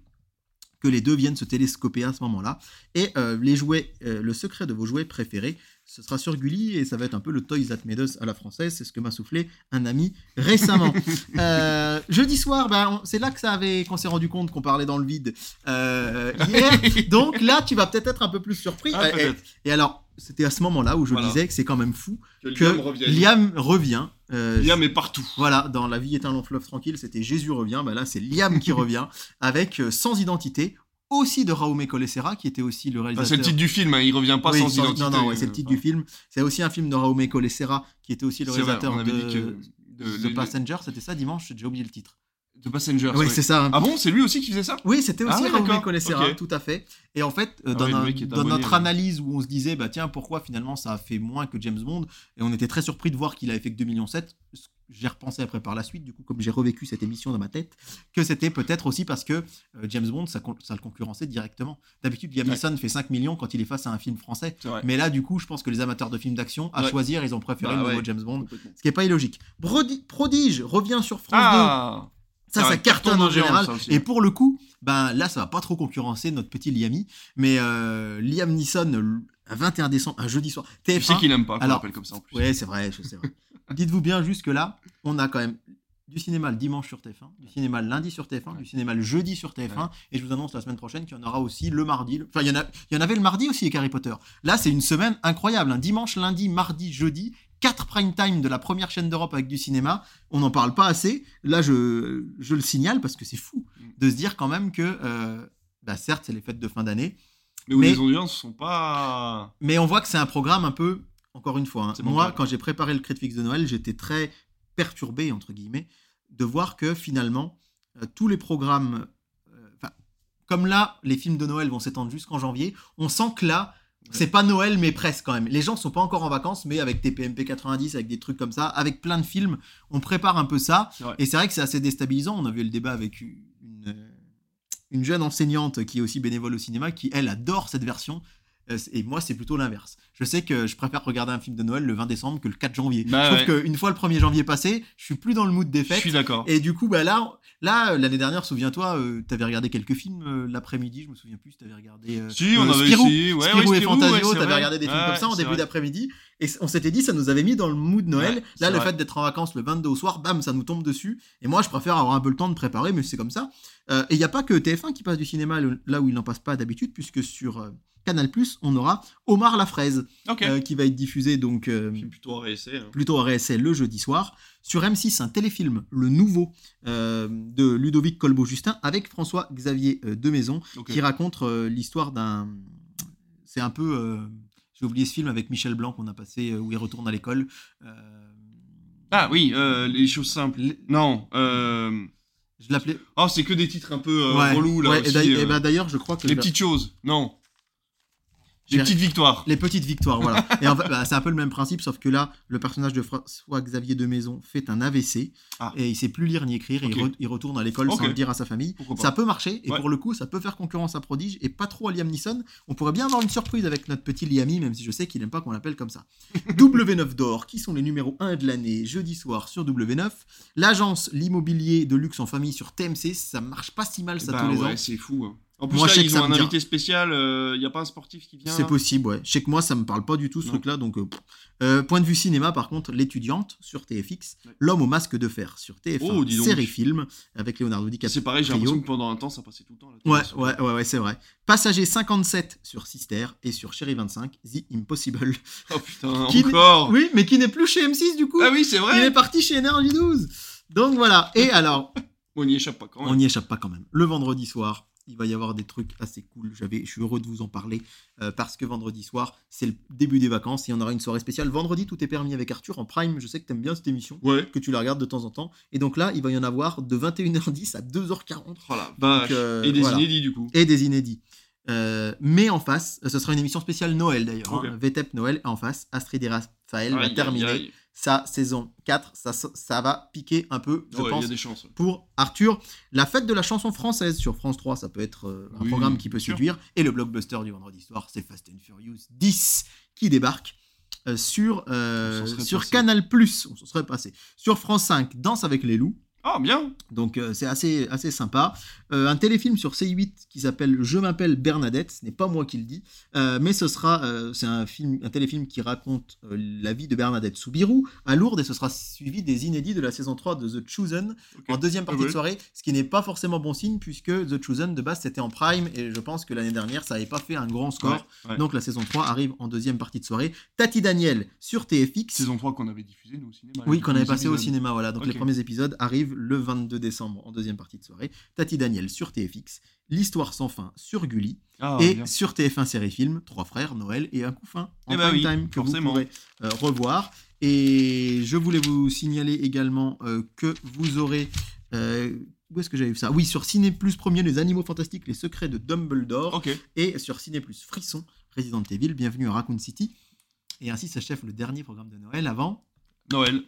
que les deux viennent se télescoper à ce moment-là. Et euh, les jouets, euh, le secret de vos jouets préférés, ce sera sur Gulli et ça va être un peu le Toys That Made Us à la française. C'est ce que m'a soufflé un ami récemment. Euh, jeudi soir, ben, c'est là que ça avait, qu'on s'est rendu compte qu'on parlait dans le vide hier. Donc là, tu vas peut-être être un peu plus surpris. Ah, et, alors, c'était à ce moment-là où je Voilà. disais que c'est quand même fou Que que Liam revient. Euh, Liam est partout. voilà, dans La vie est un long fleuve tranquille, c'était Jésus revient. Bah là, c'est Liam qui revient avec euh, Sans identité, aussi de Raume Colessera, qui était aussi le Enfin, réalisateur. c'est le titre du film, hein, il revient pas Oui, sans, sans- identité. Non, non, ouais, c'est le titre du film. C'est aussi un film de Raume Colessera, qui était aussi le vrai, réalisateur on avait de, dit que de, Passenger. C'était ça dimanche, j'ai oublié le titre. The Passengers. Oui, ouais. c'est ça. Ah bon, c'est lui aussi qui faisait ça? Oui, c'était Ah aussi ouais. Colessera, Ok. tout à fait. Et en fait, euh, Ah dans, ouais, un- abonné, notre ouais. analyse où on se disait, bah tiens, pourquoi finalement ça a fait moins que James Bond, et on était très surpris de voir qu'il avait fait que 2,7 millions. J'ai repensé après par la suite, du coup, comme j'ai revécu cette émission dans ma tête, que c'était peut-être aussi parce que euh, James Bond, ça, le concurrençait directement. D'habitude, Liam Ouais. Neeson fait 5 millions quand il est face à un film français. Mais là, du coup, je pense que les amateurs de films d'action, à Ouais. choisir, ils ont préféré Bah le nouveau ouais. James Bond. Ce qui n'est pas illogique. Brodi- Prodige revient sur France 2. Ça, Ça ça cartonne en général, Et pour le coup, ben là, ça va pas trop concurrencer notre petit Liami. Mais euh, Liam Neeson, le- un 21 décembre, un jeudi soir. Tu sais TF1. qu'il aime pas qu'on l'appelle comme ça en plus. Ouais, c'est vrai, sais. vrai. Dites-vous bien, jusque-là, on a quand même du cinéma le dimanche sur TF1, du cinéma le lundi sur TF1, Ouais. du cinéma le jeudi sur TF1, et je vous annonce la semaine prochaine qu'il y en aura aussi le mardi. le- Enfin, il y, en a, il y en avait le mardi aussi avec Harry Potter. Là, c'est une semaine incroyable. hein. Dimanche, lundi, mardi, jeudi, 4 prime time de la première chaîne d'Europe avec du cinéma. On n'en parle pas assez. Là, je, je le signale parce que c'est fou Mm. de se dire quand même que, euh, bah, certes, c'est les fêtes de fin d'année, Mais où Mais- les audiences sont pas. mais on voit que c'est un programme un peu, encore une fois, hein, moi, quand j'ai préparé le Critifix de Noël, j'étais très perturbé, entre guillemets, de voir que finalement, euh, tous les programmes, euh, comme là, les films de Noël vont s'étendre jusqu'en janvier, on sent que là, c'est pas Noël, mais presque quand même. Les gens sont pas encore en vacances, mais avec TPMP 90, avec des trucs comme ça, avec plein de films, on prépare un peu ça. Et c'est vrai que c'est assez déstabilisant. On a vu le débat avec une, une jeune enseignante qui est aussi bénévole au cinéma, qui, elle, adore cette version. Euh, Et moi, c'est plutôt l'inverse. Je sais que je préfère regarder un film de Noël le 20 décembre que le 4 janvier. Bah Sauf ouais. qu'une fois le 1er janvier passé, je suis plus dans le mood des Je fêtes. suis d'accord. Et du coup, bah là, là euh, l'année dernière, souviens-toi, euh, t'avais regardé quelques films euh, l'après-midi. Je me souviens plus si t'avais regardé. euh, Si, on avait Spirou. essayé. Ouais, Spirou ouais, et Fantasio, ouais, t'avais regardé des films comme ça en début d'après-midi. Et on s'était dit, ça nous avait mis dans le mood Noël. Ouais, c'est Là, le vrai. fait d'être en vacances le 22 au soir, bam, ça nous tombe dessus. Et moi, je préfère avoir un peu le temps de préparer, mais c'est comme ça. Euh, et il n'y a pas que TF1 qui passe du cinéma là où il n'en passe pas d'habitude, puisque sur euh, Canal+, on aura Omar la fraise, euh, qui va être diffusé donc plutôt à réessayer. hein. plutôt à réessai le jeudi soir. Sur M6, un téléfilm, le nouveau, de Ludovic Colbeau-Justin, avec François-Xavier Demaison, qui raconte l'histoire d'un... C'est un peu... J'ai oublié ce film avec Michel Blanc qu'on a passé, euh, où il retourne à l'école. Euh, Ah oui, euh, les choses simples. Non. Je l'appelais... Oh, c'est que des titres un peu euh, ouais, relous là ouais, et aussi. d'ailleurs- euh. et bah, d'ailleurs, je crois que... Les petites choses. Non. Les petites victoires. Les petites victoires, voilà. Et en fait, bah, c'est un peu le même principe, sauf que là, le personnage de François-Xavier de Maison fait un AVC Ah. et il sait plus lire ni écrire. et il, re- il retourne à l'école sans le dire à sa famille. Ça peut marcher et Ouais. pour le coup, ça peut faire concurrence à Prodige et pas trop à Liam Neeson. On pourrait bien avoir une surprise avec notre petit Liami, même si je sais qu'il aime pas qu'on l'appelle comme ça. W9 d'or, qui sont les numéros 1 de l'année, jeudi soir sur W9. L'agence l'immobilier de luxe en famille sur TMC, ça marche pas si mal ça Bah tous les ouais, ans. c'est fou. hein. En plus, Moi, là, je sais ils ont un invité spécial. Il n'y a pas un sportif qui vient C'est possible, ouais. Je sais que moi, ça me parle pas du tout ce truc-là. Donc, euh. Euh, point de vue cinéma, par contre, l'étudiante sur TFX, Ouais. l'homme au masque de fer sur TF1, Oh, série film avec Leonardo C'est DiCaprio. pareil, j'ai l'impression que pendant un temps, ça passait tout le temps. Ouais, ouais, ouais, ouais, c'est vrai. Passager 57 sur Sister et sur Chérie 25, The Impossible. Oh putain, Qui- encore Oui, mais qui n'est plus chez M6 du coup. Ah oui, c'est Il vrai est parti chez Énergie 12. Donc voilà. Et alors, On n'y échappe pas quand même. on n'y échappe pas quand même. Le vendredi soir, il va y avoir des trucs assez cool. J'avais, je suis heureux de vous en parler euh, parce que vendredi soir, c'est le début des vacances et on aura une soirée spéciale. Vendredi, tout est permis avec Arthur en prime. Je sais que t'aimes bien cette émission, Ouais. que tu la regardes de temps en temps. Et donc là, il va y en avoir de 21h10 à 2h40 Oh la vache. euh, Et des voilà. inédits du coup. et des inédits. Euh, mais en face, ce sera une émission spéciale Noël d'ailleurs. Ok. hein. VTEP Noël. En face, Astrid et Raphaël va Aïe, aïe, terminer. Sa saison 4. Ça, ça va piquer un peu, je Ouais, il y pense, a des chances. pour Arthur. La fête de la chanson française sur France 3, ça peut être euh, un Oui, programme qui peut séduire. Et le blockbuster du vendredi soir, c'est Fast and Furious 10 qui débarque euh, sur, euh, sur passé. Canal+. On s'en serait passé. Sur France 5, Danse avec les loups. Ah, bien Donc euh, c'est assez, assez sympa. Euh, un téléfilm sur C8 qui s'appelle Je m'appelle Bernadette. Ce n'est pas moi qui le dis, euh, mais ce sera c'est un film, un téléfilm qui raconte la vie de Bernadette Soubirou à Lourdes et ce sera suivi des inédits de la saison 3 de The Chosen en deuxième partie Ah ouais. de soirée, ce qui n'est pas forcément bon signe puisque The Chosen de base c'était en prime et je pense que l'année dernière ça n'avait pas fait un grand score. Ouais, ouais. Donc la saison 3 arrive en deuxième partie de soirée. Tati Daniel sur TFX. Saison 3 qu'on avait diffusé nous au cinéma. Oui, qu'on avait passé au cinéma, voilà. Donc les premiers épisodes arrivent le 22 décembre en deuxième partie de soirée. Tati Daniel sur TFX, L'Histoire sans fin sur Gulli Ah, et bien. sur TF1 série film, Trois frères, Noël et un coup fin en Eh bah prime oui, time que forcément. vous pourrez euh, revoir. Et je voulais vous signaler également euh, que vous aurez. euh, où est-ce que j'avais vu ça? Oui, sur Ciné Plus Premier, Les Animaux Fantastiques, Les Secrets de Dumbledore. Et sur Ciné Plus Frisson, Resident Evil, Bienvenue à Raccoon City. Et ainsi s'achève le dernier programme de Noël avant Noël.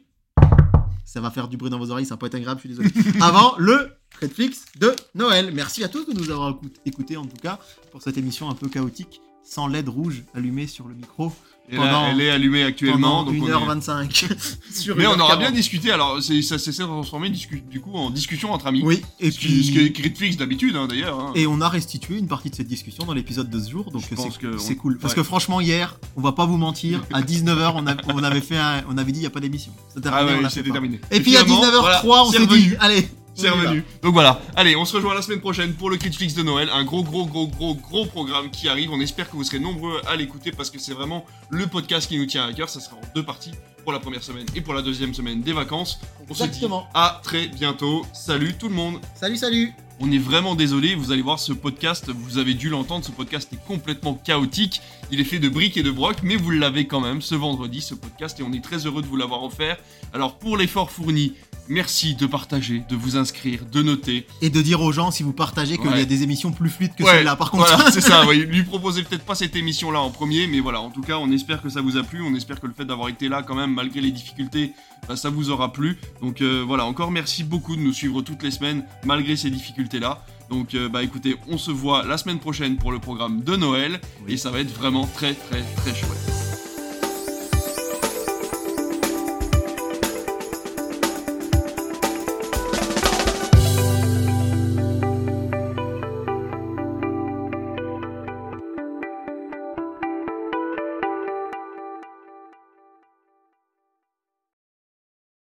Ça va faire du bruit dans vos oreilles, ça pas être agréable, je suis désolé. Avant le Netflix de Noël. Merci à tous de nous avoir écout- écoutés en tout cas pour cette émission un peu chaotique, sans LED rouge allumé sur le micro Et Pendant- là, elle est allumée actuellement. donc on est- 1h25. sur Mais on aura 1h40. bien discuté. Alors, c'est- ça s'est transformé du coup en discussion entre amis. Oui, et Ce qui, ce qui puis. est Critflix d'habitude, hein, d'ailleurs. hein. Et on a restitué une partie de cette discussion dans l'épisode de ce jour, donc Je pense c'est que c'est on- cool. Parce que franchement, hier, on va pas vous mentir, à 19h, on, a- on avait fait un- on avait dit il n'y a pas d'émission. C'était Ah ouais, c'était pas. terminé. Et puis à finalement, 19h03, voilà, on s'est dit, allez, C'est revenu. Donc voilà. Allez, on se rejoint la semaine prochaine pour le Critflix de Noël. Un gros, gros, gros, gros, gros programme qui arrive. On espère que vous serez nombreux à l'écouter parce que c'est vraiment le podcast qui nous tient à cœur. Ça sera en deux parties. pour la première semaine et pour la deuxième semaine des vacances. On Exactement. se dit à très bientôt. Salut tout le monde. Salut, salut On est vraiment désolé, vous allez voir ce podcast, vous avez dû l'entendre, ce podcast est complètement chaotique. Il est fait de briques et de broc, mais vous l'avez quand même ce vendredi, ce podcast, et on est très heureux de vous l'avoir offert. Alors pour l'effort fourni, merci de partager, de vous inscrire, de noter. Et de dire aux gens, si vous partagez, qu'il Ouais. y a des émissions plus fluides que Ouais, celle-là, par contre. Voilà, c'est ça, ouais. lui proposez peut-être pas cette émission-là en premier, mais voilà, en tout cas, on espère que ça vous a plu, on espère que le fait d'avoir été là quand même, malgré les difficultés, bah, ça vous aura plu. Donc euh, voilà, encore merci beaucoup de nous suivre toutes les semaines, malgré ces difficultés-là. Donc euh, bah écoutez, on se voit la semaine prochaine pour le programme de Noël, et ça va être vraiment très très très chouette.